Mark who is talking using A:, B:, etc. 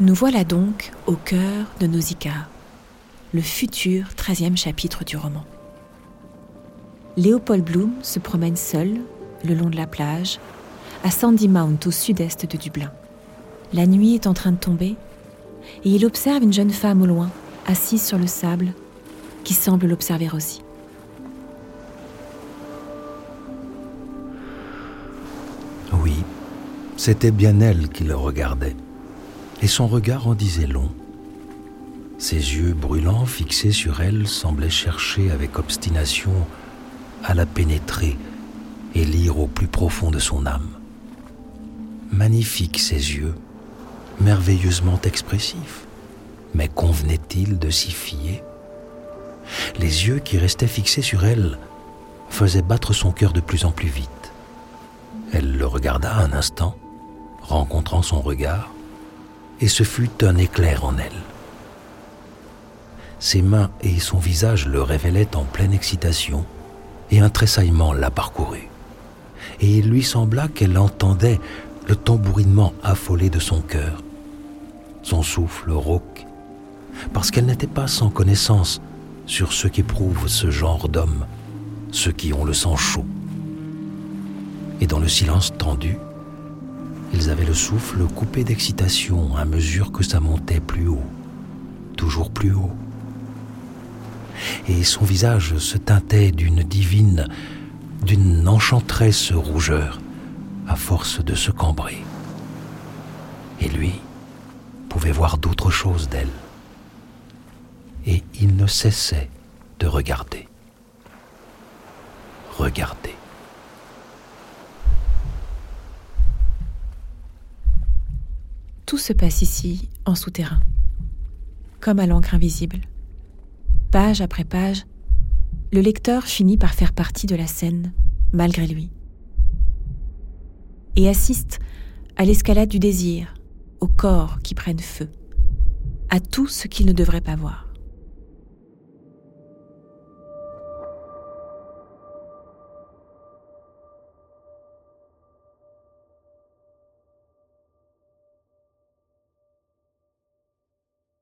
A: Nous voilà donc au cœur de Nausicaa, le futur treizième chapitre du roman. Léopold Bloom se promène seul le long de la plage, à Sandy Mount au sud-est de Dublin. La nuit est en train de tomber et il observe une jeune femme au loin, assise sur le sable, qui semble l'observer aussi.
B: Oui, c'était bien elle qui le regardait, et son regard en disait long. Ses yeux brûlants fixés sur elle semblaient chercher avec obstination à la pénétrer et lire au plus profond de son âme. Magnifiques ses yeux, merveilleusement expressifs, mais convenait-il de s'y fier? Les yeux qui restaient fixés sur elle faisaient battre son cœur de plus en plus vite. Elle le regarda un instant, rencontrant son regard, et ce fut un éclair en elle. Ses mains et son visage le révélaient en pleine excitation, et un tressaillement la parcourut. Et il lui sembla qu'elle entendait le tambourinement affolé de son cœur, son souffle rauque, parce qu'elle n'était pas sans connaissance sur ce qu'éprouvent ce genre d'hommes, ceux qui ont le sang chaud. Et dans le silence tendu, ils avaient le souffle coupé d'excitation à mesure que ça montait plus haut, toujours plus haut. Et son visage se teintait d'une divine, d'une enchanteresse rougeur, à force de se cambrer. Et lui pouvait voir d'autres choses d'elle. Et il ne cessait de regarder. Regarder.
A: Tout se passe ici, en souterrain, comme à l'encre invisible. Page après page, le lecteur finit par faire partie de la scène, malgré lui et assiste à l'escalade du désir, aux corps qui prennent feu, à tout ce qu'il ne devrait pas voir.